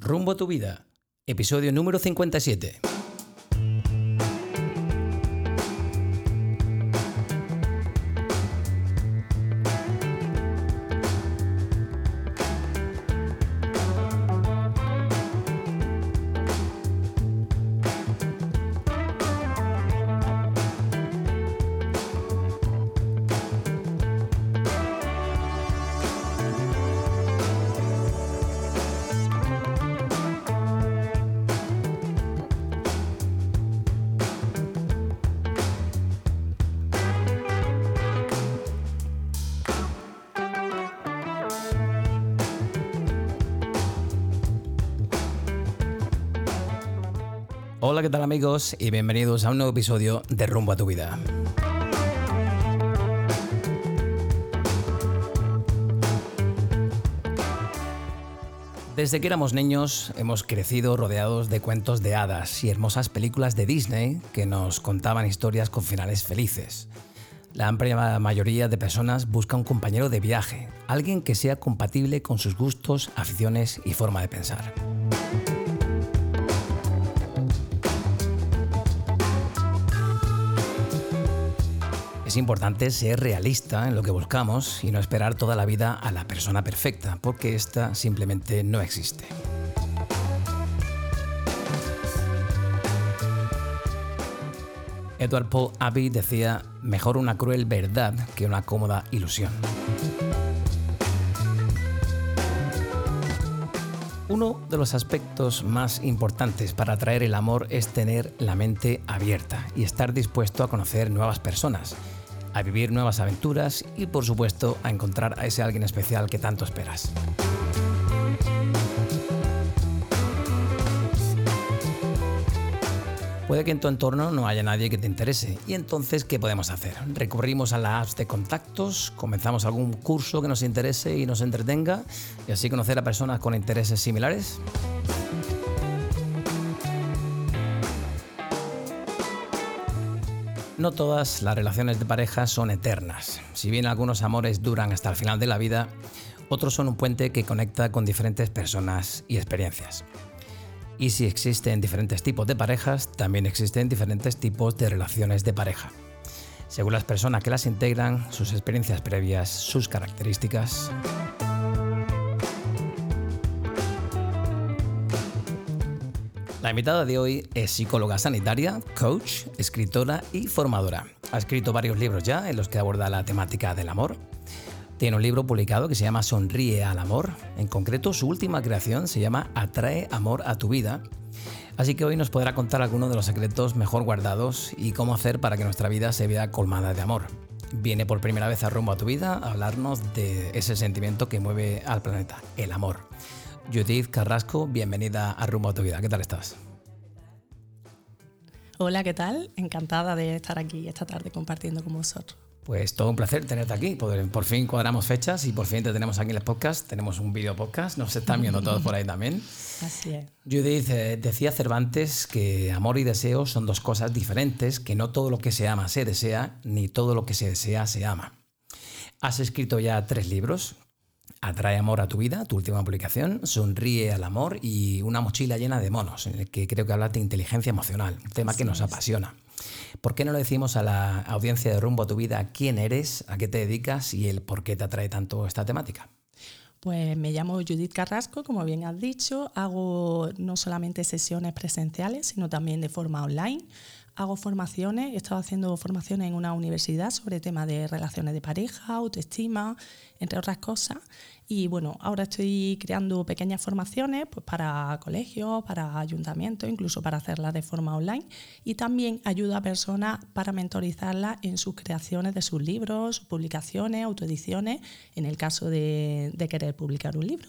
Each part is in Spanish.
Rumbo a tu vida, episodio número 57. Amigos? Y bienvenidos a un nuevo episodio de Rumbo a tu vida. Desde que éramos niños hemos crecido rodeados de cuentos de hadas y hermosas películas de Disney que nos contaban historias con finales felices. La amplia mayoría de personas busca un compañero de viaje, alguien que sea compatible con sus gustos, aficiones y forma de pensar. Es importante ser realista en lo que buscamos y no esperar toda la vida a la persona perfecta, porque esta simplemente no existe. Edward Paul Abbey decía, mejor una cruel verdad que una cómoda ilusión. Uno de los aspectos más importantes para atraer el amor es tener la mente abierta y estar dispuesto a conocer nuevas personas, a vivir nuevas aventuras y por supuesto a encontrar a ese alguien especial que tanto esperas. Puede que en tu entorno no haya nadie que te interese. ¿Y entonces qué podemos hacer? ¿Recurrimos a las apps de contactos? ¿Comenzamos algún curso que nos interese y nos entretenga? ¿Y así conocer a personas con intereses similares? No todas las relaciones de pareja son eternas. Si bien algunos amores duran hasta el final de la vida, otros son un puente que conecta con diferentes personas y experiencias. Y si existen diferentes tipos de parejas, también existen diferentes tipos de relaciones de pareja. Según las personas que las integran, sus experiencias previas, sus características. La invitada de hoy es psicóloga sanitaria, coach, escritora y formadora. Ha escrito varios libros ya en los que aborda la temática del amor. Tiene un libro publicado que se llama Sonríe al amor. En concreto, su última creación se llama Atrae amor a tu vida. Así que hoy nos podrá contar algunos de los secretos mejor guardados y cómo hacer para que nuestra vida se vea colmada de amor. Viene por primera vez a rumbo a tu vida a hablarnos de ese sentimiento que mueve al planeta, el amor. Judith Carrasco, bienvenida a Rumbo a tu vida. ¿Qué tal estás? Hola, ¿qué tal? Encantada de estar aquí esta tarde compartiendo con vosotros. Pues todo un placer tenerte aquí. Por fin cuadramos fechas y por fin te tenemos aquí en el podcast. Tenemos un video podcast, nos están viendo todos por ahí también. Así es. Judith, eh, decía Cervantes que amor y deseo son dos cosas diferentes, que no todo lo que se ama se desea, ni todo lo que se desea se ama. Has escrito ya tres libros, Atrae amor a tu vida, tu última publicación, Sonríe al amor y una mochila llena de monos, en el que creo que hablas de inteligencia emocional, un tema que nos apasiona. ¿Por qué no le decimos a la audiencia de Rumbo a tu vida quién eres, a qué te dedicas y el por qué te atrae tanto esta temática? Pues me llamo Judith Carrasco, como bien has dicho, hago no solamente sesiones presenciales, sino también de forma online. Hago formaciones, he estado haciendo formaciones en una universidad sobre temas de relaciones de pareja, autoestima, entre otras cosas. Y bueno, ahora estoy creando pequeñas formaciones pues, para colegios, para ayuntamientos, incluso para hacerlas de forma online. Y también ayudo a personas para mentorizarlas en sus creaciones de sus libros, publicaciones, autoediciones, en el caso de, de querer publicar un libro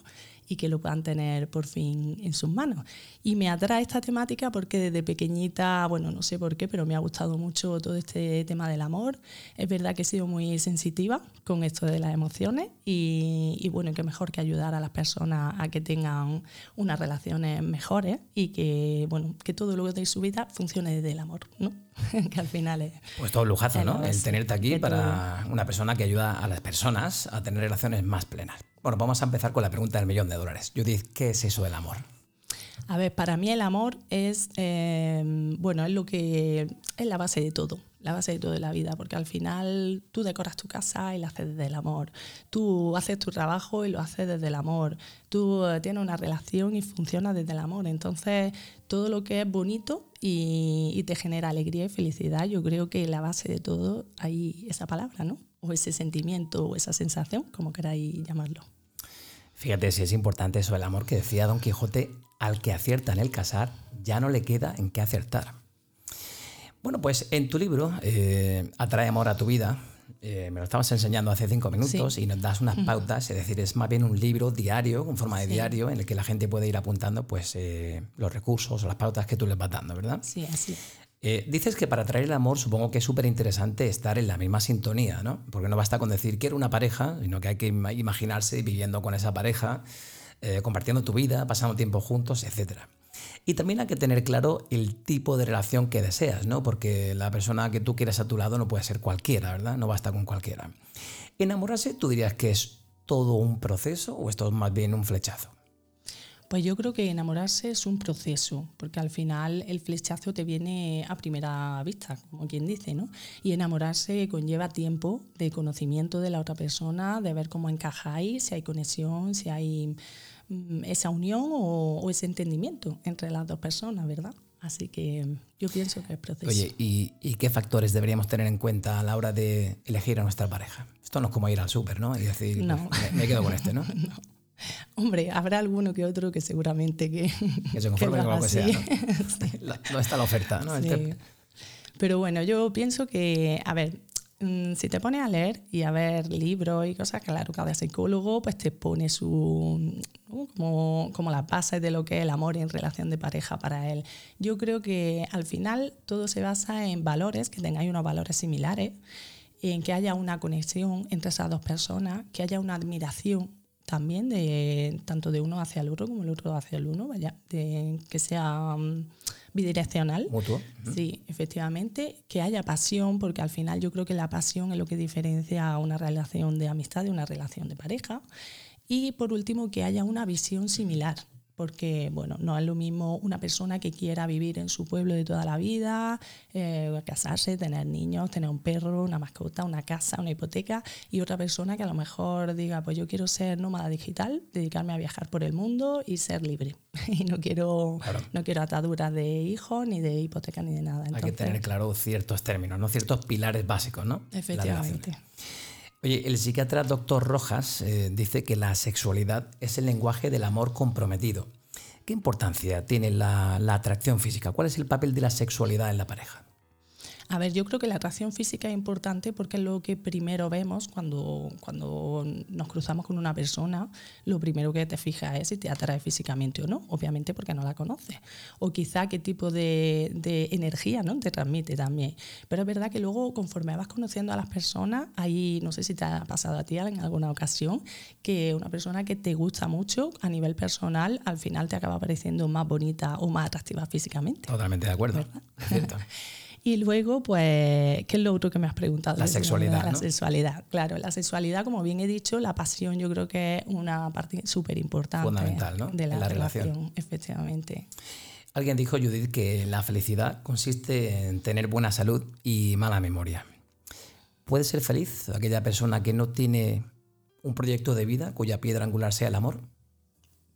y que lo puedan tener por fin en sus manos. Y me atrae esta temática porque desde pequeñita, bueno, no sé por qué, pero me ha gustado mucho todo este tema del amor. Es verdad que he sido muy sensitiva con esto de las emociones y, bueno, qué mejor que ayudar a las personas a que tengan unas relaciones mejores y que, bueno, que todo lo de su vida funcione desde el amor, ¿no? que al final es... Pues todo un lujazo, ¿no? El tenerte aquí para una persona que ayuda a las personas a tener relaciones más plenas. Bueno, vamos a empezar con la pregunta del millón de dólares. Judith, ¿qué es eso del amor? A ver, para mí el amor es, eh, bueno, es lo que es la base de todo, la base de toda la vida, porque al final tú decoras tu casa y la haces desde el amor, tú haces tu trabajo y lo haces desde el amor, tú eh, tienes una relación y funciona desde el amor, entonces todo lo que es bonito y, y te genera alegría y felicidad, yo creo que la base de todo hay esa palabra, ¿no? O ese sentimiento o esa sensación, como queráis llamarlo. Fíjate si es importante eso, el amor que decía Don Quijote, al que acierta en el casar, ya no le queda en qué acertar. Bueno, pues en tu libro, eh, Atrae amor a tu vida, eh, me lo estabas enseñando hace cinco minutos y nos das unas pautas, es decir, es más bien un libro diario, con forma de diario, en el que la gente puede ir apuntando pues, eh, los recursos o las pautas que tú les vas dando, ¿verdad? Sí, así. dices que para atraer el amor supongo que es súper interesante estar en la misma sintonía, ¿no? Porque no basta con decir quiero una pareja, sino que hay que imaginarse viviendo con esa pareja, compartiendo tu vida, pasando tiempo juntos, etcétera. Y también hay que tener claro el tipo de relación que deseas, ¿no? Porque la persona que tú quieres a tu lado no puede ser cualquiera, ¿verdad? No basta con cualquiera. ¿Enamorarse tú dirías que es todo un proceso o esto es más bien un flechazo? Pues yo creo que enamorarse es un proceso, porque al final el flechazo te viene a primera vista, como quien dice, ¿no? Y enamorarse conlleva tiempo de conocimiento de la otra persona, de ver cómo encajáis, si hay conexión, si hay esa unión o, ese entendimiento entre las dos personas, ¿verdad? Así que yo pienso que es proceso. Oye, ¿y, qué factores deberíamos tener en cuenta a la hora de elegir a nuestra pareja? Esto no es como ir al súper, ¿no? Y decir, no. Pues, me, quedo con este, ¿no? no. Hombre, habrá alguno que otro que seguramente que... Que se conforme con lo que sea, ¿no? no está la oferta, ¿no? Sí. Pero bueno, yo pienso que, a ver, Mm, si te pones a leer y a ver libros y cosas, claro, cada psicólogo pues te pone su como, como las bases de lo que es el amor en relación de pareja para él. Yo creo que al final todo se basa en valores, que tengáis unos valores similares, en que haya una conexión entre esas dos personas, que haya una admiración también de tanto de uno hacia el otro como el otro hacia el uno, vaya, de que sea mm, bidireccional. Mutuo. Sí, efectivamente, que haya pasión, porque al final yo creo que la pasión es lo que diferencia una relación de amistad de una relación de pareja. Y por último, que haya una visión similar porque bueno, no es lo mismo una persona que quiera vivir en su pueblo de toda la vida, eh, casarse, tener niños, tener un perro, una mascota, una casa, una hipoteca, y otra persona que a lo mejor diga, pues yo quiero ser nómada digital, dedicarme a viajar por el mundo y ser libre. y no quiero, no quiero ataduras de hijos, ni de hipoteca, ni de nada. Hay que tener claro ciertos términos, ¿no? ciertos pilares básicos, ¿no? Efectivamente. Oye, el psiquiatra doctor Rojas eh, dice que la sexualidad es el lenguaje del amor comprometido. ¿Qué importancia tiene la atracción física? ¿Cuál es el papel de la sexualidad en la pareja? A ver, yo creo que la atracción física es importante porque es lo que primero vemos cuando, cuando nos cruzamos con una persona. Lo primero que te fijas es si te atrae físicamente o no, obviamente porque no la conoces. O quizá qué tipo de, de energía ¿no? te transmite también. Pero es verdad que luego, conforme vas conociendo a las personas, ahí no sé si te ha pasado a ti en alguna ocasión, que una persona que te gusta mucho a nivel personal, al final te acaba pareciendo más bonita o más atractiva físicamente. Totalmente de acuerdo. Cierto. Y luego, pues, ¿qué es lo otro que me has preguntado? La sexualidad. La sexualidad, claro. La sexualidad, como bien he dicho, la pasión yo creo que es una parte súper importante. Fundamental, ¿no? De la, relación, efectivamente. Alguien dijo, Judith, que la felicidad consiste en tener buena salud y mala memoria. ¿Puede ser feliz aquella persona que no tiene un proyecto de vida cuya piedra angular sea el amor?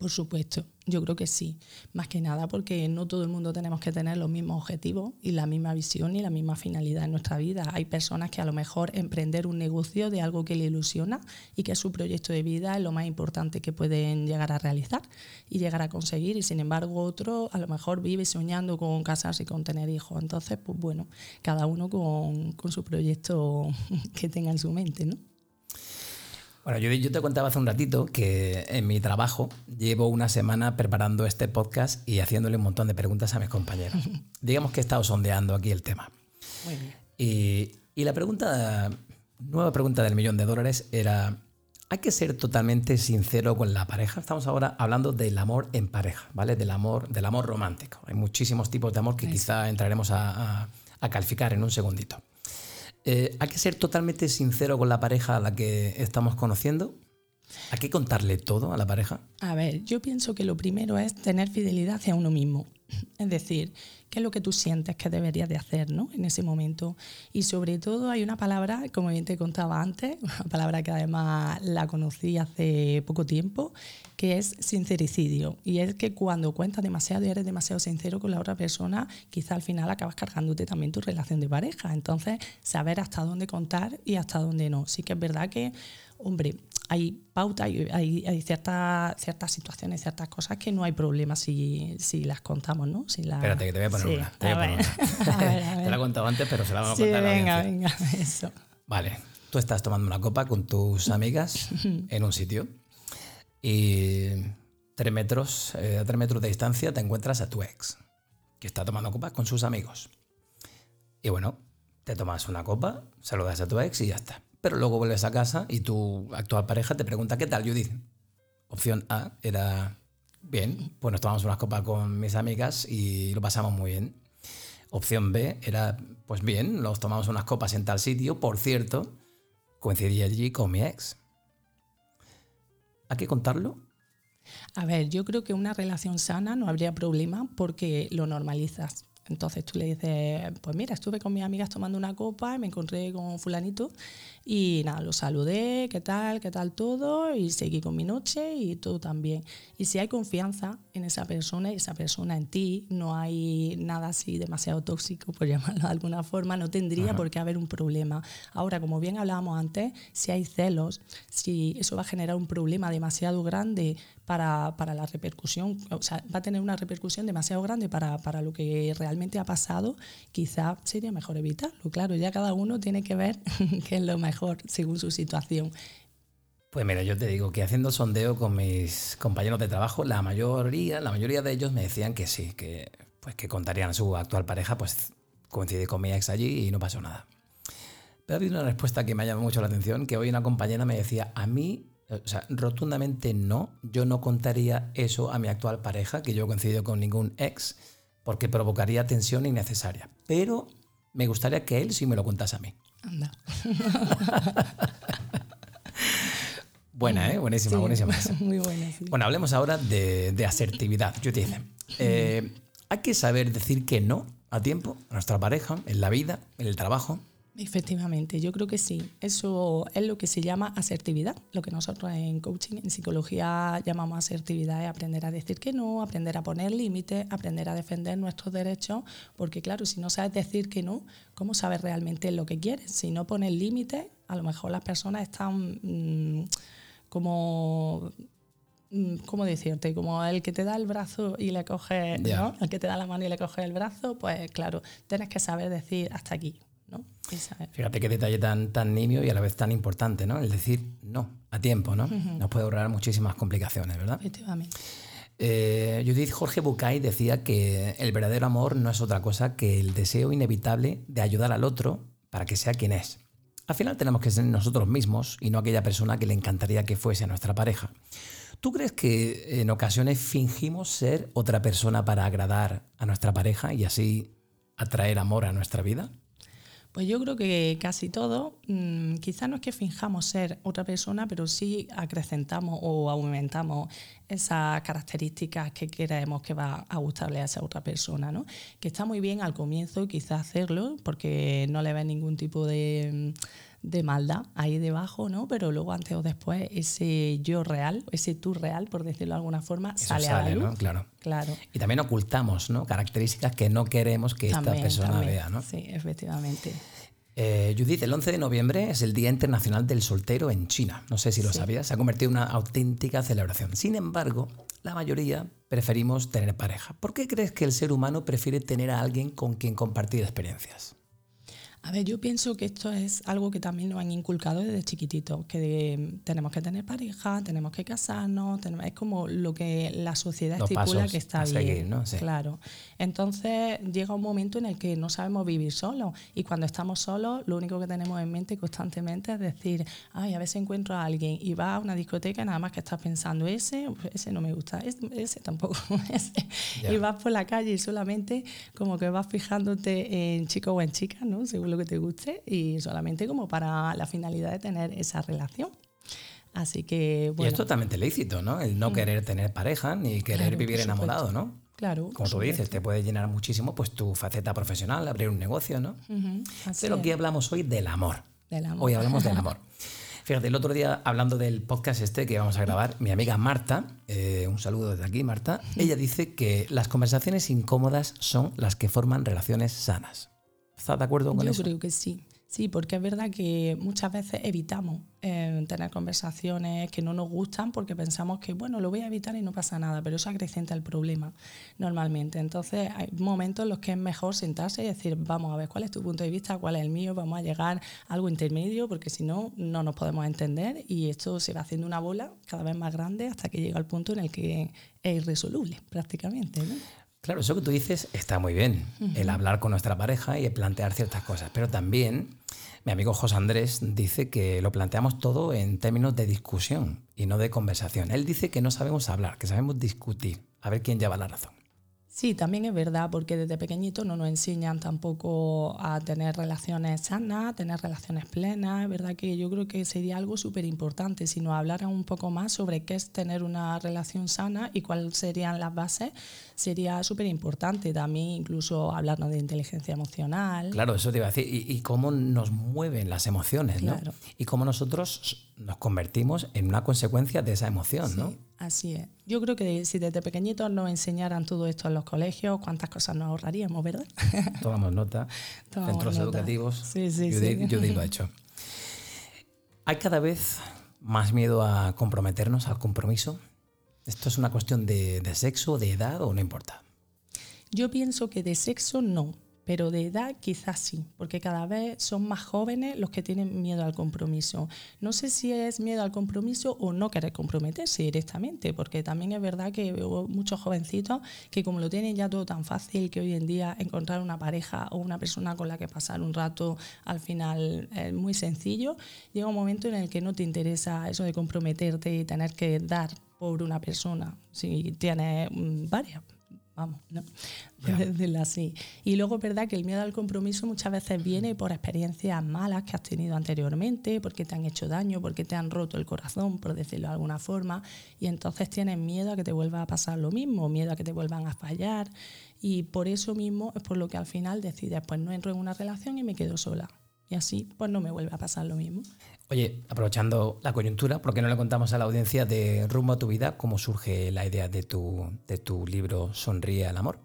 Por supuesto, yo creo que sí. Más que nada porque no todo el mundo tenemos que tener los mismos objetivos y la misma visión y la misma finalidad en nuestra vida. Hay personas que a lo mejor emprender un negocio de algo que le ilusiona y que su proyecto de vida es lo más importante que pueden llegar a realizar y llegar a conseguir. Y sin embargo otro a lo mejor vive soñando con casarse y con tener hijos. Entonces, pues bueno, cada uno con, con su proyecto que tenga en su mente, ¿no? Bueno, yo, te contaba hace un ratito que en mi trabajo llevo una semana preparando este podcast y haciéndole un montón de preguntas a mis compañeros. Digamos que he estado sondeando aquí el tema. Muy bien. Y, y la pregunta, nueva pregunta del millón de dólares era, ¿hay que ser totalmente sincero con la pareja? Estamos ahora hablando del amor en pareja, ¿vale? Del amor, del amor romántico. Hay muchísimos tipos de amor que quizá entraremos a calificar en un segundito. Eh, ¿Hay que ser totalmente sincero con la pareja a la que estamos conociendo? ¿A qué contarle todo a la pareja? A ver, yo pienso que lo primero es tener fidelidad hacia uno mismo. Es decir, qué es lo que tú sientes que deberías de hacer ¿no? en ese momento. Y sobre todo hay una palabra, como bien te contaba antes, una palabra que además la conocí hace poco tiempo, que es sincericidio. Y es que cuando cuentas demasiado y eres demasiado sincero con la otra persona, quizá al final acabas cargándote también tu relación de pareja. Entonces, saber hasta dónde contar y hasta dónde no. Sí que es verdad que, hombre, hay pautas, hay, hay ciertas, ciertas situaciones, ciertas cosas que no hay problema si, si las contamos, ¿no? Si la... Espérate, que te voy a poner una. Te, voy a poner una. te la he contado antes, pero se la vamos a contar. venga, venga, eso. Vale, tú estás tomando una copa con tus amigas en un sitio y tres metros, eh, a tres metros de distancia te encuentras a tu ex, que está tomando copa con sus amigos. Y bueno, te tomas una copa, saludas a tu ex y ya está. Pero luego vuelves a casa y tu actual pareja te pregunta, ¿qué tal, Judith? Opción A era, bien, pues nos tomamos unas copas con mis amigas y lo pasamos muy bien. Opción B era, pues bien, nos tomamos unas copas en tal sitio. Por cierto, coincidí allí con mi ex. ¿Hay que contarlo? A ver, yo creo que una relación sana no habría problema porque lo normalizas. Entonces tú le dices, pues mira, estuve con mis amigas tomando una copa y me encontré con fulanito y nada, lo saludé, qué tal, qué tal todo y seguí con mi noche y todo también. Y si hay confianza en esa persona y esa persona en ti, no hay nada así demasiado tóxico, por llamarlo de alguna forma, no tendría por qué haber un problema. Ahora, como bien hablábamos antes, si hay celos, si eso va a generar un problema demasiado grande para, para la repercusión, o sea, va a tener una repercusión demasiado grande para, para lo que realmente ha pasado, quizá sería mejor evitarlo. Claro, ya cada uno tiene que ver qué es lo mejor según su situación. Pues mira, yo te digo que haciendo sondeo con mis compañeros de trabajo, la mayoría, la mayoría de ellos me decían que sí, que pues que contarían a su actual pareja, pues coincidí con mi ex allí y no pasó nada. Pero ha habido una respuesta que me ha llamado mucho la atención, que hoy una compañera me decía, a mí o sea, rotundamente no. Yo no contaría eso a mi actual pareja, que yo coincido con ningún ex, porque provocaría tensión innecesaria. Pero me gustaría que él sí me lo contase a mí. Anda. Buena, ¿eh? Buenísima, buenísima. Muy buena, sí. Bueno, hablemos ahora de, asertividad. Yo te dice, eh, hay que saber decir que no a tiempo a nuestra pareja, en la vida, en el trabajo. Efectivamente, yo creo que sí. Eso es lo que se llama asertividad. Lo que nosotros en coaching, en psicología llamamos asertividad es aprender a decir que no, aprender a poner límites, aprender a defender nuestros derechos, porque claro, si no sabes decir que no, ¿cómo sabes realmente lo que quieres? Si no pones límites, a lo mejor las personas están mm, como mm, ¿cómo decirte? Como el que te da el brazo y le coge, ¿no? El que te da la mano y le coge el brazo, pues claro, tienes que saber decir hasta aquí, Fíjate qué detalle tan, tan nimio y a la vez tan importante, ¿no? El decir no a tiempo, ¿no? Nos puede ahorrar muchísimas complicaciones, ¿verdad? Efectivamente. Eh, Judith Jorge Bucay decía que el verdadero amor no es otra cosa que el deseo inevitable de ayudar al otro para que sea quien es. Al final tenemos que ser nosotros mismos y no aquella persona que le encantaría que fuese nuestra pareja. ¿Tú crees que en ocasiones fingimos ser otra persona para agradar a nuestra pareja y así atraer amor a nuestra vida? Pues yo creo que casi todo, mm, quizás no es que finjamos ser otra persona, pero sí acrecentamos o aumentamos esas características que creemos que va a gustarle a esa otra persona, ¿no? Que está muy bien al comienzo quizás hacerlo porque no le ves ningún tipo de de maldad ahí debajo, ¿no? Pero luego antes o después ese yo real, ese tú real, por decirlo de alguna forma, sale, a la luz. ¿no? Claro. claro. Y también ocultamos, ¿no? Características que no queremos que esta persona vea, ¿no? Sí, efectivamente. Eh, Judith, el 11 de noviembre es el Día Internacional del Soltero en China. No sé si lo sabías, se ha convertido en una auténtica celebración. Sin embargo, la mayoría preferimos tener pareja. ¿Por qué crees que el ser humano prefiere tener a alguien con quien compartir experiencias? A ver, yo pienso que esto es algo que también nos han inculcado desde chiquitito, que tenemos que tener pareja, tenemos que casarnos, es como lo que la sociedad estipula que está bien. Claro. Entonces llega un momento en el que no sabemos vivir solos y cuando estamos solos lo único que tenemos en mente constantemente es decir, ay, a ver si encuentro a alguien y va a una discoteca y nada más que estás pensando, ese, ese no me gusta, ese, tampoco, ese. Y vas por la calle y solamente como que vas fijándote en chico o en chica, ¿no? Según lo que te guste y solamente como para la finalidad de tener esa relación. Así que, bueno. Y es totalmente lícito, ¿no? El no querer tener pareja ni querer Claro, vivir enamorado, ¿no? Claro. Como tú dices, te puede llenar muchísimo pues tu faceta profesional, abrir un negocio, ¿no? Ujú, así Pero aquí hablamos hoy del amor. del amor. Hoy hablamos del amor. Fíjate, el otro día hablando del podcast este que vamos a grabar, mi amiga Marta, eh, un saludo desde aquí, Marta, ella dice que las conversaciones incómodas son las que forman relaciones sanas. ¿Estás de acuerdo con Yo eso? creo que sí. Sí, porque es verdad que muchas veces evitamos eh, tener conversaciones que no nos gustan porque pensamos que, bueno, lo voy a evitar y no pasa nada, pero eso acrecenta el problema normalmente. Entonces, hay momentos en los que es mejor sentarse y decir, vamos a ver cuál es tu punto de vista, cuál es el mío, vamos a llegar a algo intermedio porque si no, no nos podemos entender y esto se va haciendo una bola cada vez más grande hasta que llega al punto en el que es irresoluble prácticamente. ¿no? Claro, eso que tú dices está muy bien, el hablar con nuestra pareja y el plantear ciertas cosas, pero también mi amigo José Andrés dice que lo planteamos todo en términos de discusión y no de conversación. Él dice que no sabemos hablar, que sabemos discutir, a ver quién lleva la razón. Sí, también es verdad, porque desde pequeñito no nos enseñan tampoco a tener relaciones sanas, a tener relaciones plenas. Es verdad que yo creo que sería algo súper importante si nos hablaran un poco más sobre qué es tener una relación sana y cuáles serían las bases. Sería súper importante también incluso hablarnos de inteligencia emocional. Claro, eso te iba a decir, y, y cómo nos mueven las emociones, ¿no? Claro. Y cómo nosotros nos convertimos en una consecuencia de esa emoción, ¿no? Sí, así es. Yo creo que si desde pequeñitos nos enseñaran todo esto en los colegios, cuántas cosas nos ahorraríamos, ¿verdad? Tomamos nota. Tomamos Centros nota. educativos. Sí, sí, sí. Lo ha hecho. Hay cada vez más miedo a comprometernos al compromiso. ¿Esto es una cuestión de, de sexo, de edad o no importa? Yo pienso que de sexo no, pero de edad quizás sí, porque cada vez son más jóvenes los que tienen miedo al compromiso. No sé si es miedo al compromiso o no querer comprometerse directamente, porque también es verdad que veo muchos jovencitos que como lo tienen ya todo tan fácil, que hoy en día encontrar una pareja o una persona con la que pasar un rato al final es muy sencillo, llega un momento en el que no te interesa eso de comprometerte y tener que dar por una persona, si tienes mm, varias vamos, ¿no? Ya. decirlo así. Y luego es verdad que el miedo al compromiso muchas veces viene por experiencias malas que has tenido anteriormente, porque te han hecho daño, porque te han roto el corazón, por decirlo de alguna forma, y entonces tienes miedo a que te vuelva a pasar lo mismo, miedo a que te vuelvan a fallar, y por eso mismo es por lo que al final decides, pues no entro en una relación y me quedo sola. Y así, pues no me vuelve a pasar lo mismo. Oye, aprovechando la coyuntura, ¿por qué no le contamos a la audiencia de Rumbo a tu vida cómo surge la idea de tu, de tu libro Sonríe al amor?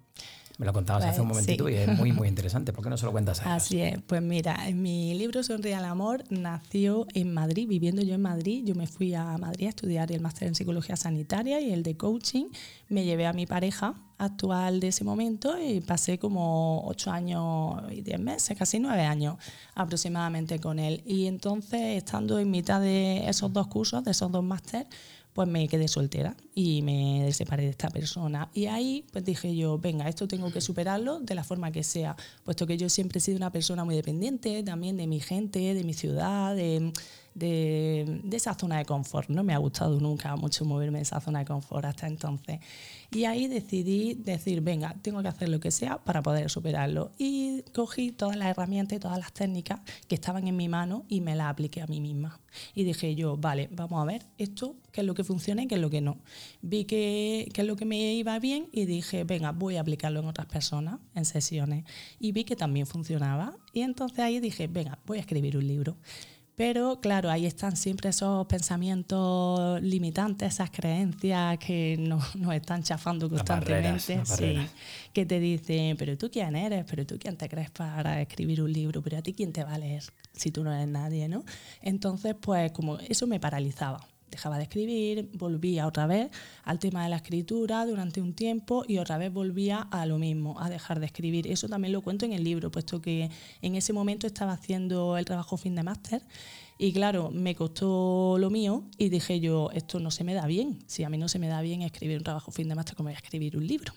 Me lo contabas hace un Pues, momentito sí. y es muy, muy interesante. ¿Por qué no se lo cuentas a ellos? Así es, pues mira, en mi libro Sonríe al Amor nació en Madrid, viviendo yo en Madrid. Yo me fui a Madrid a estudiar el máster en psicología sanitaria y el de coaching. Me llevé a mi pareja actual de ese momento y pasé como ocho años y diez meses, casi nueve años aproximadamente con él. Y entonces, estando en mitad de esos dos cursos, de esos dos másteres, pues me quedé soltera y me separé de esta persona. Y ahí pues dije yo, venga, esto tengo que superarlo de la forma que sea, puesto que yo siempre he sido una persona muy dependiente también de mi gente, de mi ciudad, de, de, de esa zona de confort. No me ha gustado nunca mucho moverme en esa zona de confort hasta entonces. Y ahí decidí decir, venga, tengo que hacer lo que sea para poder superarlo. Y cogí todas las herramientas y todas las técnicas que estaban en mi mano y me las apliqué a mí misma. Y dije yo, vale, vamos a ver esto, qué es lo que funciona y qué es lo que no. Vi que, qué es lo que me iba bien y dije, venga, voy a aplicarlo en otras personas, en sesiones. Y vi que también funcionaba. Y entonces ahí dije, venga, voy a escribir un libro. Pero claro, ahí están siempre esos pensamientos limitantes, esas creencias que nos, nos están chafando Las barreras, constantemente. sí, que te dicen, pero tú quién eres, pero tú quién te crees para escribir un libro, pero a ti quién te va a leer si tú no eres nadie, ¿no? Entonces, pues como eso me paralizaba. Dejaba de escribir, volvía otra vez al tema de la escritura durante un tiempo y otra vez volvía a lo mismo, a dejar de escribir. Eso también lo cuento en el libro, puesto que en ese momento estaba haciendo el trabajo fin de máster y claro, me costó lo mío y dije yo, esto no se me da bien. Si a mí no se me da bien escribir un trabajo fin de máster, ¿cómo voy a escribir un libro?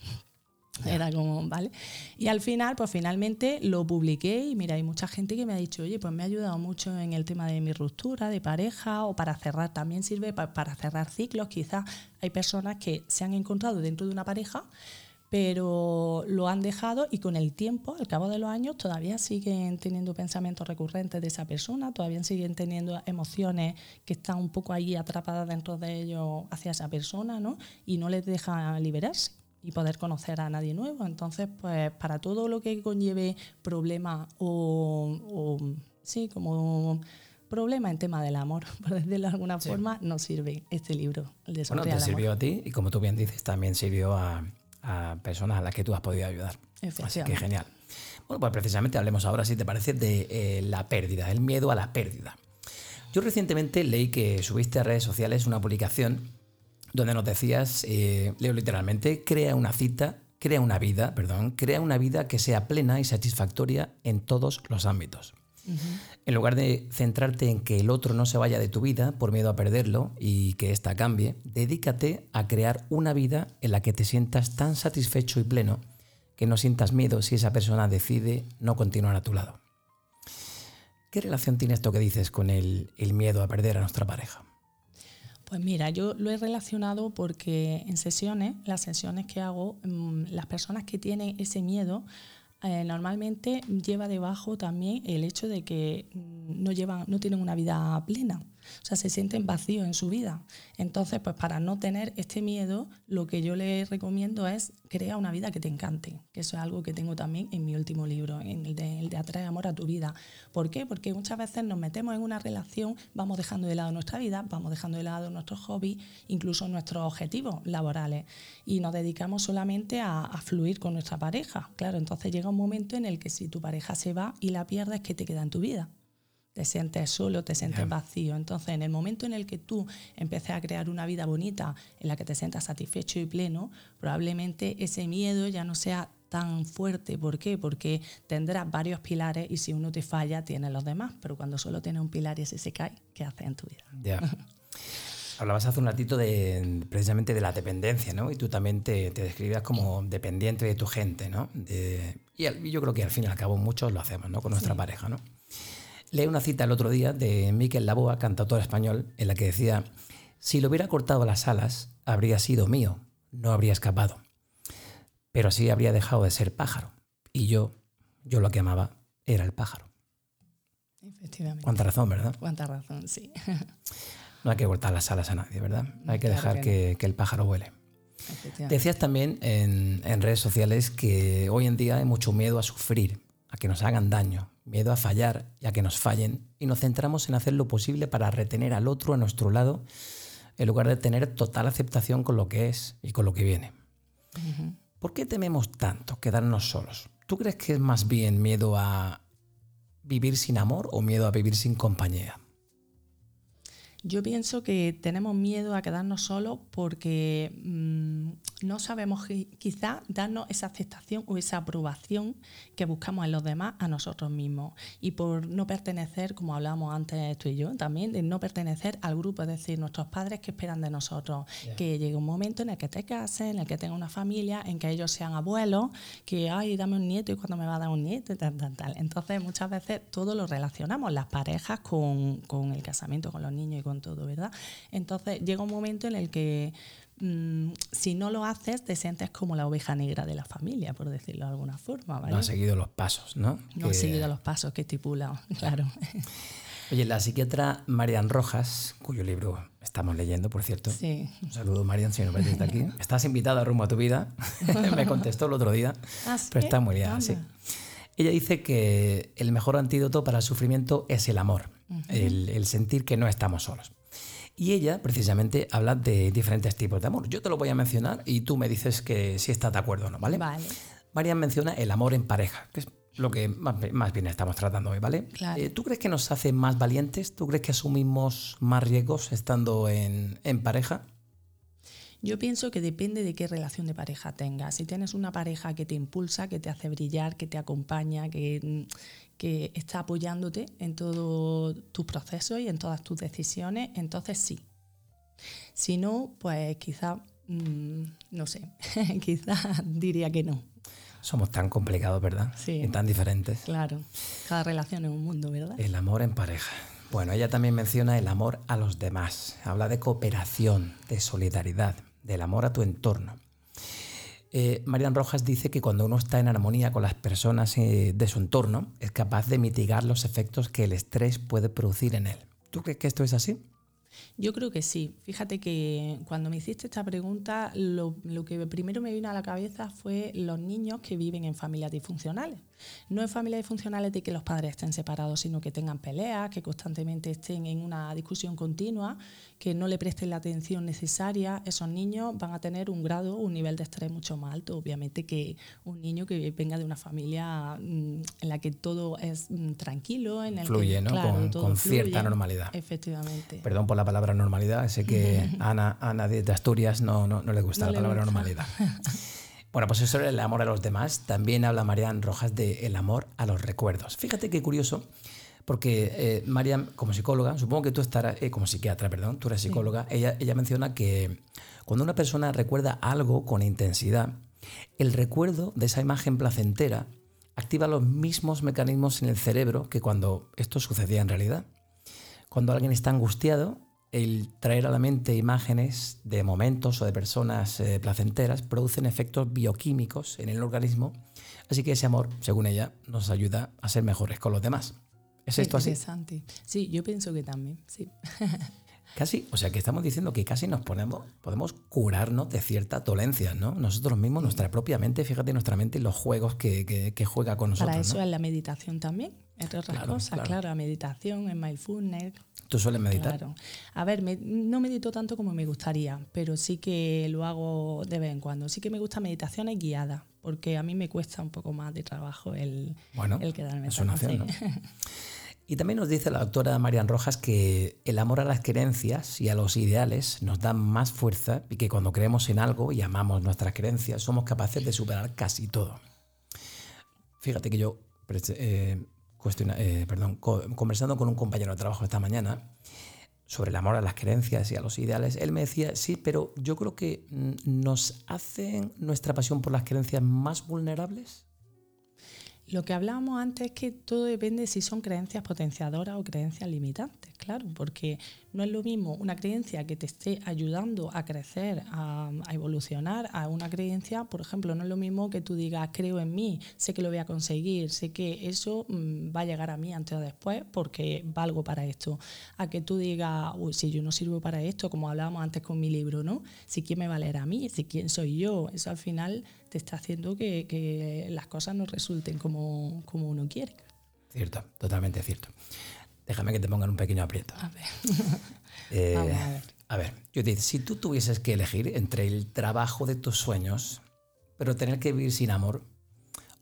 Era como, ¿vale? Y al final, pues finalmente lo publiqué y mira, hay mucha gente que me ha dicho, oye, pues me ha ayudado mucho en el tema de mi ruptura, de pareja o para cerrar, también sirve pa- para cerrar ciclos. Quizás hay personas que se han encontrado dentro de una pareja, pero lo han dejado y con el tiempo, al cabo de los años, todavía siguen teniendo pensamientos recurrentes de esa persona, todavía siguen teniendo emociones que están un poco ahí atrapadas dentro de ellos hacia esa persona, ¿no? Y no les deja liberarse y poder conocer a nadie nuevo. Entonces, pues para todo lo que conlleve problema o, sí, como problema en tema del amor, por decirlo de alguna forma, nos sirve este libro, el de Bueno, te sirvió a ti y como tú bien dices, también sirvió a, a personas a las que tú has podido ayudar. Así que genial. Bueno, pues precisamente hablemos ahora, si te parece, de eh, la pérdida, el miedo a la pérdida. Yo recientemente leí que subiste a redes sociales una publicación donde nos decías, eh, leo literalmente, crea una cita, crea una vida, perdón, crea una vida que sea plena y satisfactoria en todos los ámbitos. En lugar de centrarte en que el otro no se vaya de tu vida por miedo a perderlo y que ésta cambie, dedícate a crear una vida en la que te sientas tan satisfecho y pleno que no sientas miedo si esa persona decide no continuar a tu lado. ¿Qué relación tiene esto que dices con el, miedo a perder a nuestra pareja? Pues mira, yo lo he relacionado porque en sesiones, las sesiones que hago, mm, las personas que tienen ese miedo eh, normalmente lleva debajo también el hecho de que mm, no, llevan, no tienen una vida plena. O sea, se sienten vacíos en su vida. Entonces, pues para no tener este miedo, lo que yo les recomiendo es crear una vida que te encante, que eso es algo que tengo también en mi último libro, en el de, el Atrae Amor a tu vida. ¿Por qué? Porque muchas veces nos metemos en una relación, vamos dejando de lado nuestra vida, vamos dejando de lado nuestros hobbies, incluso nuestros objetivos laborales, y nos dedicamos solamente a, a fluir con nuestra pareja. Claro, entonces llega un momento en el que si tu pareja se va y la pierdes, ¿qué te queda en tu vida? Te sientes solo, te sientes vacío. Entonces, en el momento en el que tú empieces a crear una vida bonita, en la que te sientas satisfecho y pleno, probablemente ese miedo ya no sea tan fuerte. ¿Por qué? Porque tendrás varios pilares y si uno te falla, tienes los demás. Pero cuando solo tienes un pilar y ese se cae, ¿qué haces en tu vida? Ya. Hablabas hace un ratito de, precisamente de la dependencia, ¿no? Y tú también te, te describías como dependiente de tu gente, ¿no? y, yo creo que al fin y al cabo muchos lo hacemos, ¿no? Con nuestra pareja, ¿no? Leí una cita el otro día de Miquel Laboa, cantautor español, en la que decía, si lo hubiera cortado las alas, habría sido mío, no habría escapado. Pero así habría dejado de ser pájaro. Y yo, yo lo que amaba era el pájaro. Efectivamente. Cuánta razón, ¿verdad? Cuánta razón, sí. No hay que cortar las alas a nadie, ¿verdad? Hay que dejar que, el pájaro vuele. Decías también en, en redes sociales que hoy en día hay mucho miedo a sufrir, a que nos hagan daño, miedo a fallar y a que nos fallen, y nos centramos en hacer lo posible para retener al otro a nuestro lado, en lugar de tener total aceptación con lo que es y con lo que viene. ¿Por qué tememos tanto quedarnos solos? ¿Tú crees que es más bien miedo a vivir sin amor o miedo a vivir sin compañía? Yo pienso que tenemos miedo a quedarnos solos porque mm, no sabemos quizá darnos esa aceptación o esa aprobación que buscamos en los demás a nosotros mismos. Y por no pertenecer, como hablábamos antes tú y yo, también de no pertenecer al grupo, es decir, nuestros padres que esperan de nosotros. Que llegue un momento en el que te cases, en el que tengas una familia, en que ellos sean abuelos, que, ay, dame un nieto y cuando me va a dar un nieto, tal, tal, tal. Entonces, muchas veces todo lo relacionamos, las parejas, con, con el casamiento, con los niños y con todo, ¿verdad? Entonces llega un momento en el que mm, si no lo haces, te sientes como la oveja negra de la familia, por decirlo de alguna forma. No has seguido los pasos, ¿no? No has seguido los pasos que estipula, claro. Oye, la psiquiatra Marian Rojas, cuyo libro estamos leyendo, por cierto. Sí. Un saludo, Marian, si no ves desde aquí. Estás invitada a Rumbo a tu Vida. Me contestó el otro día. ¿Ah, Pero está muy bien, sí. Ella dice que el mejor antídoto para el sufrimiento es el amor, el sentir que no estamos solos. Y ella precisamente habla de diferentes tipos de amor. Yo te lo voy a mencionar y tú me dices que si estás de acuerdo o no, ¿vale? Vale. Marian menciona el amor en pareja, que es lo que más, bien estamos tratando hoy, ¿vale? Claro. Eh, ¿Tú crees que nos hace más valientes? ¿Tú crees que asumimos más riesgos estando en, en pareja? Yo pienso que depende de qué relación de pareja tengas. Si tienes una pareja que te impulsa, que te hace brillar, que te acompaña, que, que está apoyándote en todos tus procesos y en todas tus decisiones, entonces sí. Si no, pues quizá, mm, no sé, quizá diría que no. Somos tan complicados, ¿verdad? Sí. Y tan diferentes. Claro, cada relación es un mundo, ¿verdad? El amor en pareja. Bueno, ella también menciona el amor a los demás. Habla de cooperación, de solidaridad, del amor a tu entorno. Eh, Marian Rojas dice que cuando uno está en armonía con las personas eh, de su entorno, es capaz de mitigar los efectos que el estrés puede producir en él. ¿Tú crees que esto es así? Yo creo que sí. Fíjate que cuando me hiciste esta pregunta, lo, que primero me vino a la cabeza fue los niños que viven en familias disfuncionales. No en familias disfuncionales de que los padres estén separados, sino que tengan peleas, que constantemente estén en una discusión continua, que no le presten la atención necesaria. Esos niños van a tener un grado, un nivel de estrés mucho más alto, obviamente, que un niño que venga de una familia mm, en la que todo es mm, tranquilo, en el fluye, que, ¿no? con, cierta normalidad. Efectivamente. Perdón por la palabra normalidad. Sé que Ana, Ana de Asturias no, no, le gusta la palabra normalidad. Bueno, pues sobre el amor a los demás, también habla Marian Rojas de el amor a los recuerdos. Fíjate qué curioso, porque eh, Marian, como psicóloga, supongo que tú estarás, eh, como psiquiatra, perdón, tú eres psicóloga, ella, ella menciona que cuando una persona recuerda algo con intensidad, el recuerdo de esa imagen placentera activa los mismos mecanismos en el cerebro que cuando esto sucedía en realidad. Cuando alguien está angustiado, el traer a la mente imágenes de momentos o de personas eh, placenteras producen efectos bioquímicos en el organismo, así que ese amor, según ella, nos ayuda a ser mejores con los demás. ¿Es esto así? Sí, yo pienso que también, sí. Casi, o sea que estamos diciendo que casi nos ponemos, podemos curarnos de ciertas dolencias, ¿no? Nosotros mismos, nuestra propia mente, fíjate nuestra mente y los juegos que, juega con nosotros. Para eso es la meditación también, entre otras cosas, claro. la meditación, el mindfulness, ¿Tú sueles meditar? Claro. A ver, no medito tanto como me gustaría, pero sí que lo hago de vez en cuando. Sí que me gusta meditaciones guiadas, porque a mí me cuesta un poco más de trabajo el, el quedarme es una ¿no? Y también nos dice la doctora Marian Rojas que el amor a las creencias y a los ideales nos da más fuerza y que cuando creemos en algo y amamos nuestras creencias somos capaces de superar casi todo. Fíjate que yo eh, eh, perdón, conversando con un compañero de trabajo esta mañana sobre el amor a las creencias y a los ideales, él me decía, sí, pero yo creo que mm, nos hacen nuestra pasión por las creencias más vulnerables. Lo que hablábamos antes es que todo depende si son creencias potenciadoras o creencias limitantes, claro, porque no es lo mismo una creencia que te esté ayudando a crecer, a, evolucionar, a una creencia, por ejemplo, no es lo mismo que tú digas, creo en mí, sé que lo voy a conseguir, sé que eso mm, va a llegar a mí antes o después porque valgo para esto. A que tú digas, uy, si yo no sirvo para esto, como hablábamos antes con mi libro, ¿no? Si quién me valerá a mí, si quién soy yo, eso al final te está haciendo que, que las cosas no resulten como, como uno quiere. Cierto, totalmente cierto. Déjame que te pongan un pequeño aprieto. A ver. Eh, a ver. A ver, Judith, si tú tuvieses que elegir entre el trabajo de tus sueños, pero tener que vivir sin amor,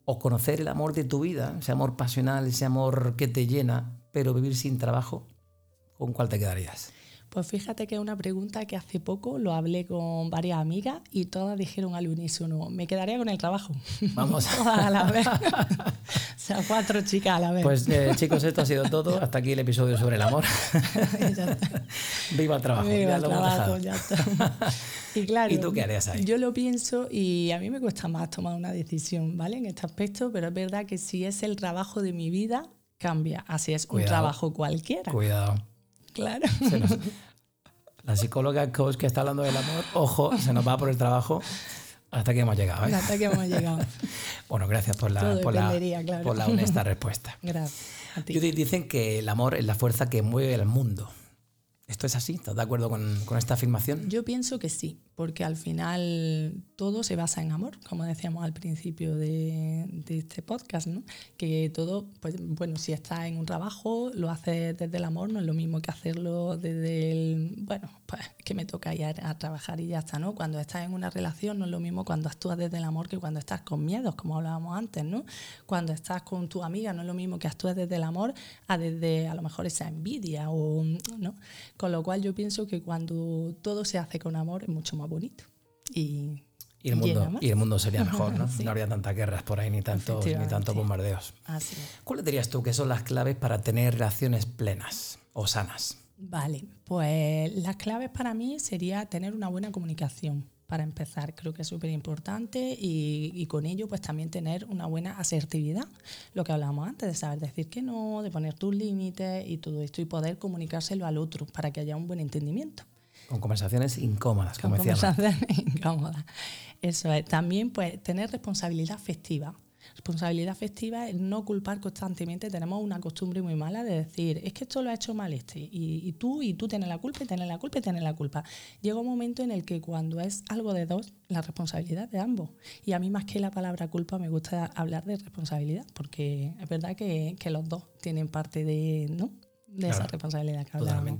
o conocer el amor de tu vida, ese amor pasional, ese amor que te llena, pero vivir sin trabajo, ¿con cuál te quedarías? Pues fíjate que es una pregunta que hace poco lo hablé con varias amigas y todas dijeron al unísono, me quedaría con el trabajo. Vamos. a la vez. o sea, cuatro chicas a la vez. Pues eh, chicos, esto ha sido todo. Hasta aquí el episodio sobre el amor. Viva el trabajo. Viva el trabajo, ya está. Y claro, ¿Y tú qué harías ahí? Yo lo pienso y a mí me cuesta más tomar una decisión, ¿vale? En este aspecto, pero es verdad que si es el trabajo de mi vida, cambia. Así es un trabajo cualquiera. Cuidado. Claro. la psicóloga coach que está hablando del amor, ojo, se nos va por el trabajo hasta que hemos llegado. ¿eh? Hasta que hemos llegado. bueno, gracias por la, por la, por la honesta respuesta. Gracias. A ti. Dicen que el amor es la fuerza que mueve el mundo. ¿Esto es así? ¿Estás de acuerdo con, con, esta afirmación? Yo pienso que sí, porque al final todo se basa en amor, como decíamos al principio de, este podcast, ¿no? Que todo, pues bueno, si estás en un trabajo, lo haces desde el amor, no es lo mismo que hacerlo desde el, bueno, pues que me toca ir a, trabajar y ya está, ¿no? Cuando estás en una relación no es lo mismo cuando actúas desde el amor que cuando estás con miedos, como hablábamos antes, ¿no? Cuando estás con tu amiga no es lo mismo que actúas desde el amor a desde a lo mejor esa envidia o, ¿no? Con lo cual yo pienso que cuando todo se hace con amor es mucho más bonito. Y, el, mundo, y el mundo sería mejor, ¿no? No habría tantas guerras por ahí ni tantos ni tanto bombardeos. ¿Cuáles dirías tú que son las claves para tener relaciones plenas o sanas? Vale, pues las claves para mí sería tener una buena comunicación para empezar, creo que es súper importante y, con ello pues también tener una buena asertividad, lo que hablábamos antes, de saber decir que no, de poner tus límites y todo esto y poder comunicárselo al otro para que haya un buen entendimiento. Con conversaciones incómodas, como Con conversaciones incómodas. Eso es. También, pues, tener responsabilidad afectiva. Responsabilidad afectiva es no culpar constantemente. Tenemos una costumbre muy mala de decir, es que esto lo ha hecho mal este, y, tú, y tú tienes la culpa, y tienes la culpa, y tienes la culpa. Llega un momento en el que cuando es algo de dos, la responsabilidad de ambos. Y a mí más que la palabra culpa me gusta hablar de responsabilidad, porque es verdad que, que los dos tienen parte de, ¿no? De esa responsabilidad que hablábamos.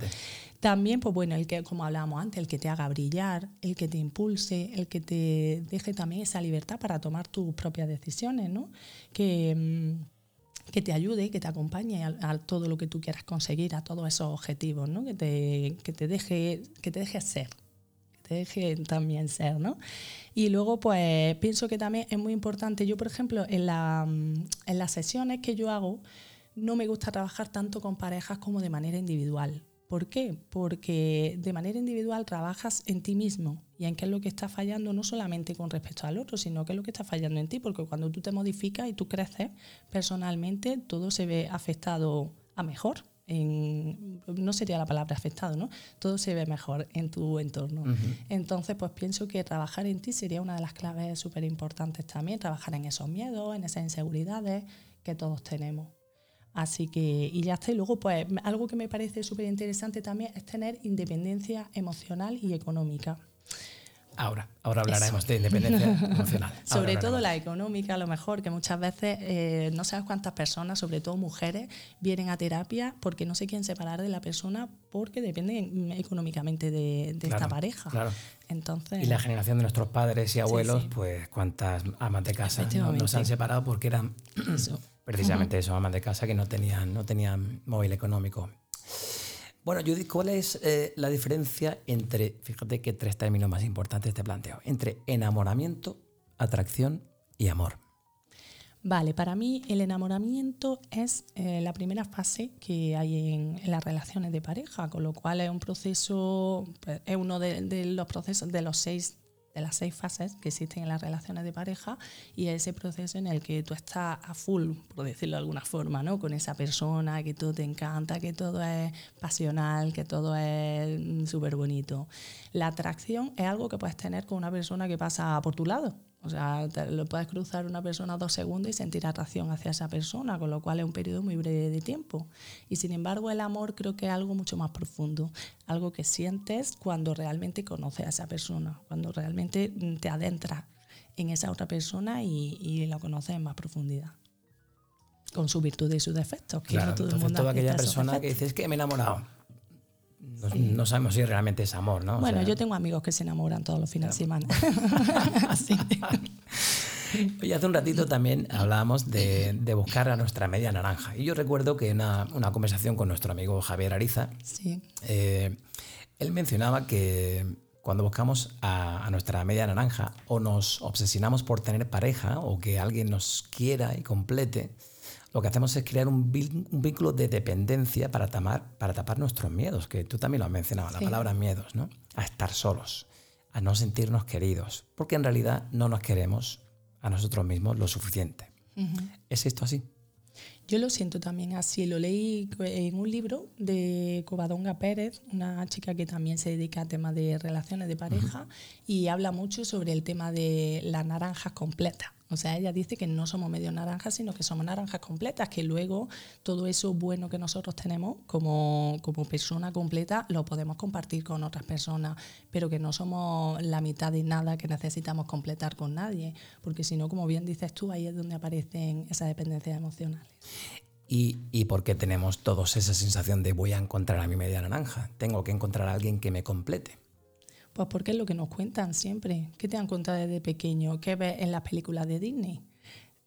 También, pues bueno, el que, como hablábamos antes, el que te haga brillar, el que te impulse, el que te deje también esa libertad para tomar tus propias decisiones, ¿no? Que, mm, que te ayude, que te acompañe a, todo lo que tú quieras conseguir, a todos esos objetivos, ¿no? Que te, que te, deje, que te deje ser, que te deje también ser, ¿no? Y luego, pues pienso que también es muy importante, yo por ejemplo, en, la, mm, en las sesiones que yo hago, no me gusta trabajar tanto con parejas como de manera individual. ¿Por qué? Porque de manera individual trabajas en ti mismo y en qué es lo que está fallando, no solamente con respecto al otro, sino qué es lo que está fallando en ti, porque cuando tú te modificas y tú creces personalmente, todo se ve afectado a mejor. no sería la palabra afectado, ¿no? Todo se ve mejor en tu entorno. Entonces, pues pienso que trabajar en ti sería una de las claves súper importantes también, trabajar en esos miedos, en esas inseguridades que todos tenemos. Así que, y ya está. Y luego, pues, algo que me parece súper interesante también es tener independencia emocional y económica. Ahora, ahora hablaremos de independencia emocional. sobre todo la económica, a lo mejor, que muchas veces eh, no sabes cuántas personas, sobre todo mujeres, vienen a terapia porque no se quieren separar de la persona porque dependen económicamente de, esta pareja. Claro. Entonces, y la generación de nuestros padres y abuelos, pues cuántas amas de casa ¿no? se han separado porque eran precisamente eso, amas de casa que no tenían, no tenían móvil económico. Bueno, Judith, ¿cuál es eh, la diferencia entre, fíjate que tres términos más importantes te planteo, entre enamoramiento, atracción y amor? Vale, para mí el enamoramiento es eh, la primera fase que hay en, las relaciones de pareja, con lo cual es un proceso, pues, es uno de, de, los procesos de los seis de las seis fases que existen en las relaciones de pareja y ese proceso en el que tú estás a full, por decirlo de alguna forma, ¿no? con esa persona, que todo te encanta, que todo es pasional, que todo es mm, súper bonito. La atracción es algo que puedes tener con una persona que pasa por tu lado, o sea, lo puedes cruzar una persona dos segundos y sentir atracción hacia esa persona, con lo cual es un periodo muy breve de tiempo. Y sin embargo, el amor creo que es algo mucho más profundo, algo que sientes cuando realmente conoces a esa persona, cuando realmente te adentras en esa otra persona y, y la conoces en más profundidad. Con su virtud y sus defectos. Que claro, todo entonces toda aquella persona que dices que me he enamorado no, sabemos si realmente es amor, ¿no? bueno, yo tengo amigos que se enamoran todos los fines de semana. Oye, hace un ratito también hablábamos de, buscar a nuestra media naranja. Y yo recuerdo que en una, conversación con nuestro amigo Javier Ariza, eh, él mencionaba que cuando buscamos a, a, nuestra media naranja o nos obsesionamos por tener pareja o que alguien nos quiera y complete, lo que hacemos es crear un, vínculo de dependencia para tapar, para tapar nuestros miedos, que tú también lo has mencionado, la palabra miedos, ¿no? A estar solos, a no sentirnos queridos, porque en realidad no nos queremos a nosotros mismos lo suficiente. ¿Es esto así? Yo lo siento también así. Lo leí en un libro de Covadonga Pérez, una chica que también se dedica a temas de relaciones de pareja y habla mucho sobre el tema de las naranjas completas. O sea, ella dice que no somos medio naranjas, sino que somos naranjas completas, que luego todo eso bueno que nosotros tenemos como, como persona completa lo podemos compartir con otras personas, pero que no somos la mitad de nada que necesitamos completar con nadie, porque si no, como bien dices tú, ahí es donde aparecen esas dependencias emocionales. ¿Y, ¿Y por qué tenemos todos esa sensación de voy a encontrar a mi media naranja? Tengo que encontrar a alguien que me complete. Pues porque es lo que nos cuentan siempre. ¿Qué te han contado desde pequeño? ¿Qué ves en las películas de Disney?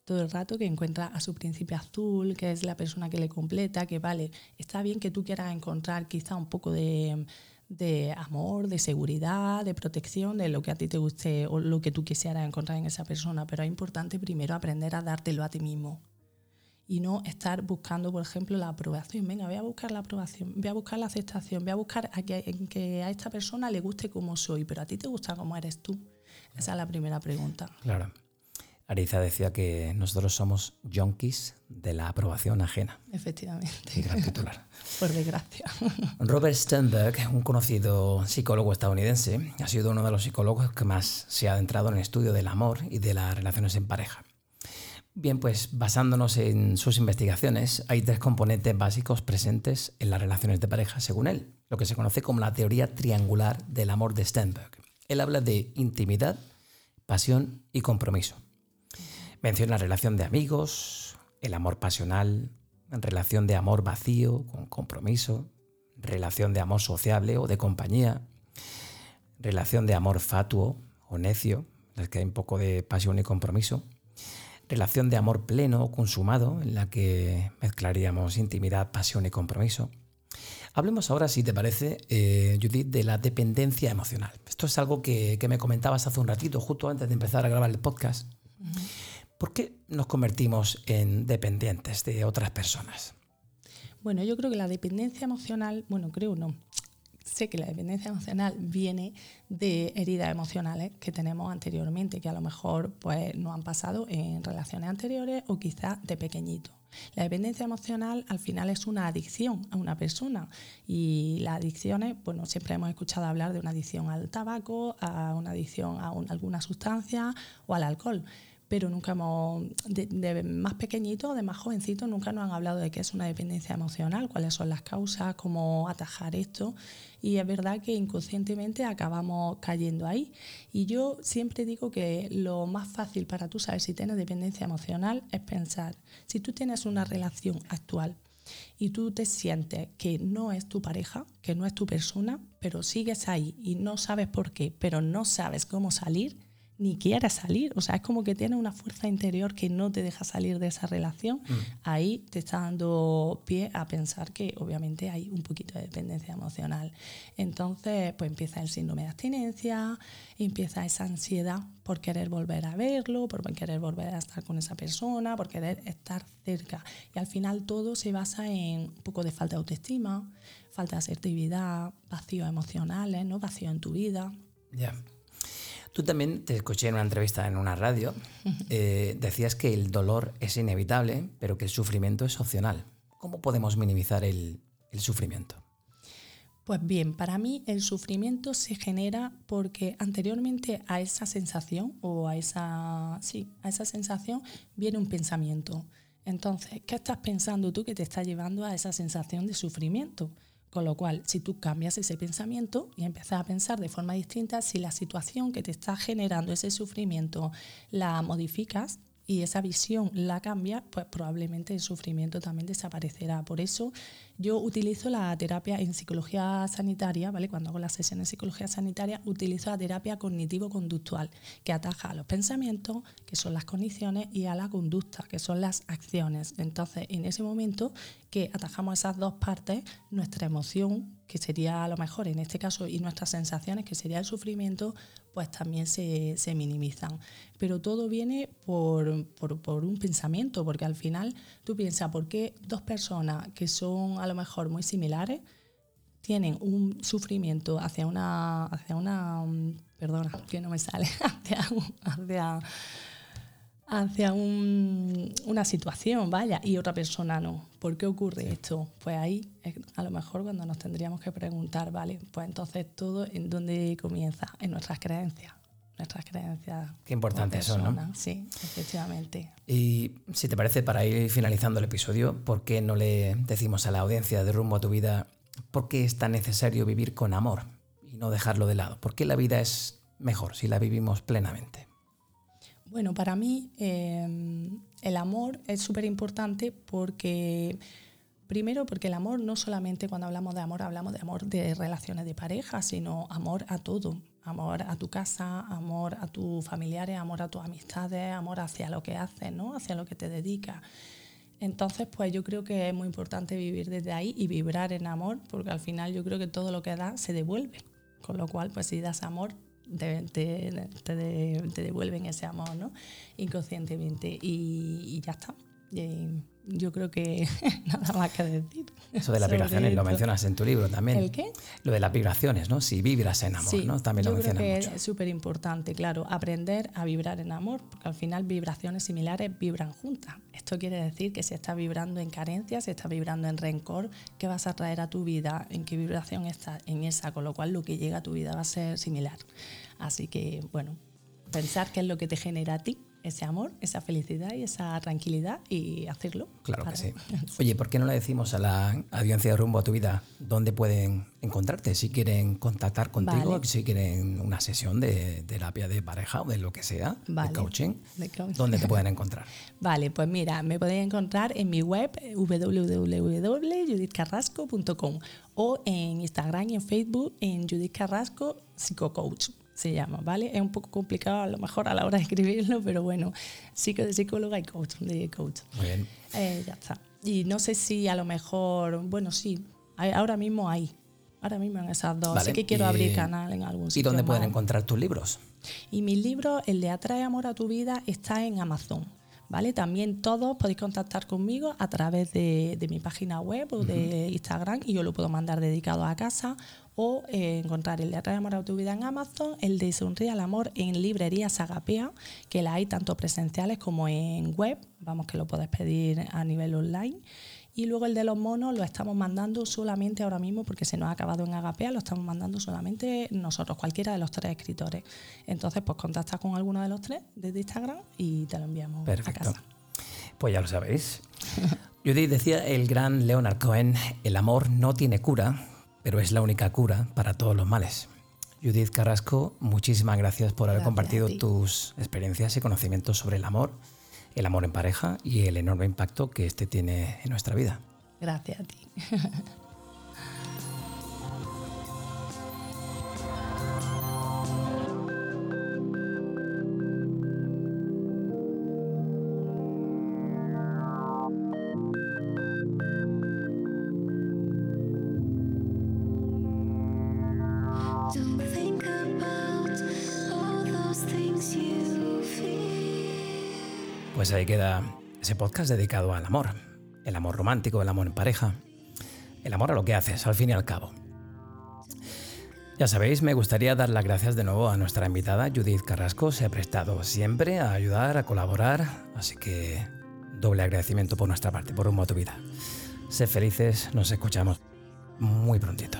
Todo el rato que encuentra a su príncipe azul, que es la persona que le completa, que vale, está bien que tú quieras encontrar quizá un poco de, de amor, de seguridad, de protección, de lo que a ti te guste o lo que tú quisieras encontrar en esa persona, pero es importante primero aprender a dártelo a ti mismo y no estar buscando, por ejemplo, la aprobación. Venga, voy a buscar la aprobación, voy a buscar la aceptación, voy a buscar a que, a esta persona le guste como soy, pero a ti te gusta como eres tú. Esa es la primera pregunta. Claro. Ariza decía que nosotros somos junkies de la aprobación ajena. Efectivamente. Gran titular. Por desgracia. Robert Sternberg, un conocido psicólogo estadounidense, ha sido uno de los psicólogos que más se ha adentrado en el estudio del amor y de las relaciones en pareja. Bien, pues basándonos en sus investigaciones, hay tres componentes básicos presentes en las relaciones de pareja, según él, lo que se conoce como la teoría triangular del amor de Sternberg. Él habla de intimidad, pasión y compromiso. Menciona la relación de amigos, el amor pasional, relación de amor vacío con compromiso, relación de amor sociable o de compañía, relación de amor fatuo o necio, en que hay un poco de pasión y compromiso, relación de amor pleno o consumado, en la que mezclaríamos intimidad, pasión y compromiso. Hablemos ahora, si te parece, eh, Judith, de la dependencia emocional. Esto es algo que, me comentabas hace un ratito, justo antes de empezar a grabar el podcast. ¿Por qué nos convertimos en dependientes de otras personas? Bueno, yo creo que la dependencia emocional, bueno, creo no, sé que la dependencia emocional viene de heridas emocionales que tenemos anteriormente, que a lo mejor pues, nos han pasado en relaciones anteriores o quizás de pequeñito. La dependencia emocional al final es una adicción a una persona y las adicciones, bueno, siempre hemos escuchado hablar de una adicción al tabaco, a una adicción a alguna sustancia o al alcohol pero nunca hemos, de, más pequeñito, de más jovencito, nunca nos han hablado de qué es una dependencia emocional, cuáles son las causas, cómo atajar esto. Y es verdad que inconscientemente acabamos cayendo ahí. Y yo siempre digo que lo más fácil para tú saber si tienes dependencia emocional es pensar, si tú tienes una relación actual y tú te sientes que no es tu pareja, que no es tu persona, pero sigues ahí y no sabes por qué, pero no sabes cómo salir, ni quieres salir. O sea, es como que tiene una fuerza interior que no te deja salir de esa relación. Mm. Ahí te está dando pie a pensar que obviamente hay un poquito de dependencia emocional. Entonces, pues empieza el síndrome de abstinencia, empieza esa ansiedad por querer volver a verlo, por querer volver a estar con esa persona, por querer estar cerca. Y al final todo se basa en un poco de falta de autoestima, falta de asertividad, vacíos emocionales, ¿no? vacío en tu vida. Ya. Tú también te escuché en una entrevista en una radio, eh, decías que el dolor es inevitable, pero que el sufrimiento es opcional. ¿Cómo podemos minimizar el, sufrimiento? Pues bien, para mí el sufrimiento se genera porque anteriormente a esa sensación o a esa, sí, a esa sensación viene un pensamiento. Entonces, ¿qué estás pensando tú que te está llevando a esa sensación de sufrimiento? Con lo cual, si tú cambias ese pensamiento y empiezas a pensar de forma distinta, si la situación que te está generando ese sufrimiento la modificas, y esa visión la cambia, pues probablemente el sufrimiento también desaparecerá. Por eso yo utilizo la terapia en psicología sanitaria, ¿vale? Cuando hago las sesiones en psicología sanitaria, utilizo la terapia cognitivo-conductual, que ataja a los pensamientos, que son las condiciones, y a la conducta, que son las acciones. Entonces, en ese momento que atajamos esas dos partes, nuestra emoción, que sería a lo mejor en este caso, y nuestras sensaciones, que sería el sufrimiento, pues también se, minimizan. Pero todo viene por, por, un pensamiento, porque al final tú piensas, ¿por qué dos personas que son a lo mejor muy similares tienen un sufrimiento hacia una, hacia una, mm, perdona, que no me sale, hacia, hacia hacia una situación, vaya, y otra persona no. ¿Por qué ocurre esto? Pues ahí a lo mejor cuando nos tendríamos que preguntar, vale, pues entonces todo en dónde comienza, en nuestras creencias. Nuestras creencias. Qué importante eso, ¿no? Sí, efectivamente. Y si te parece, para ir finalizando el episodio, ¿por qué no le decimos a la audiencia de rumbo a tu vida por qué es tan necesario vivir con amor y no dejarlo de lado? ¿Por qué la vida es mejor si la vivimos plenamente? Bueno, para mí em, el amor es súper importante porque, primero, porque el amor no solamente cuando hablamos de amor hablamos de amor de relaciones de pareja, sino amor a todo. Amor a tu casa, amor a tus familiares, amor a tus amistades, amor hacia lo que haces, ¿no? hacia lo que te dedicas. Entonces, pues yo creo que es muy importante vivir desde ahí y vibrar en amor, porque al final yo creo que todo lo que das se devuelve. Con lo cual, pues si das amor, te, te, devuelven ese amor ¿no? inconscientemente y, ya está. Yo creo que nada más que decir. Eso de las vibraciones lo mencionas en tu libro también. ¿El qué? Lo de las vibraciones, ¿no? Si vibras en amor, ¿no? También lo creo mencionas que mucho. es súper importante, claro, aprender a vibrar en amor, porque al final vibraciones similares vibran juntas. Esto quiere decir que si estás vibrando en carencia, si estás vibrando en rencor, ¿qué vas a traer a tu vida? ¿En qué vibración estás? En esa, con lo cual lo que llega a tu vida va a ser similar. Así que, bueno, pensar qué es lo que te genera a ti ese amor, esa felicidad y esa tranquilidad y hacerlo. Claro que sí. Oye, ¿por qué no le decimos a la audiencia de Rumbo a tu Vida dónde pueden encontrarte? Si quieren contactar contigo, Vale. si quieren una sesión de terapia de pareja o de lo que sea, Vale. de coaching, De coaching. ¿dónde te pueden encontrar? Vale, pues mira, me podéis encontrar en mi web eh, www.judithcarrasco.com o en Instagram y en Facebook en Judith Carrasco Psicocoach se llama, ¿vale? Es un poco complicado a lo mejor a la hora de escribirlo, pero bueno, psico de psicóloga y coach, de coach. Muy bien. Eh, ya está. Y no sé si a lo mejor, bueno, sí, hay- ahora mismo hay, ahora mismo en esas dos. Vale, Sí que quiero y- abrir canal en algún ¿Y sitio. dónde pueden encontrar tus libros? Y mi libro, el de Atrae Amor a tu Vida, está en Amazon. ¿Vale? También todos podéis contactar conmigo a través de, de mi página web o de Instagram y yo lo puedo mandar dedicado a casa o eh, encontrar el de Atrae Amor a tu Vida en Amazon, el de Sonríe al Amor en librerías Agapea, que la hay tanto presenciales como en web, vamos que lo puedes pedir a nivel online. Y luego el de los monos lo estamos mandando solamente ahora mismo porque se nos ha acabado en Agapea, lo estamos mandando solamente nosotros, cualquiera de los tres escritores. Entonces, pues contactas con alguno de los tres desde Instagram y te lo enviamos a Perfecto. casa. Pues ya lo sabéis. Judith decía el gran Leonard Cohen, el amor no tiene cura, pero es la única cura para todos los males. Judith Carrasco, muchísimas gracias por haber Gracias compartido ti. tus experiencias y conocimientos sobre el amor, el amor en pareja y el enorme impacto que este tiene en nuestra vida. Gracias a ti. Pues ahí queda ese podcast dedicado al amor, el amor romántico, el amor en pareja, el amor a lo que haces, al fin y al cabo. Ya sabéis, me gustaría dar las gracias de nuevo a nuestra invitada Judith Carrasco. Se ha prestado siempre a ayudar, a colaborar, así que doble agradecimiento por nuestra parte, por un moto vida. Sé felices, nos escuchamos muy prontito.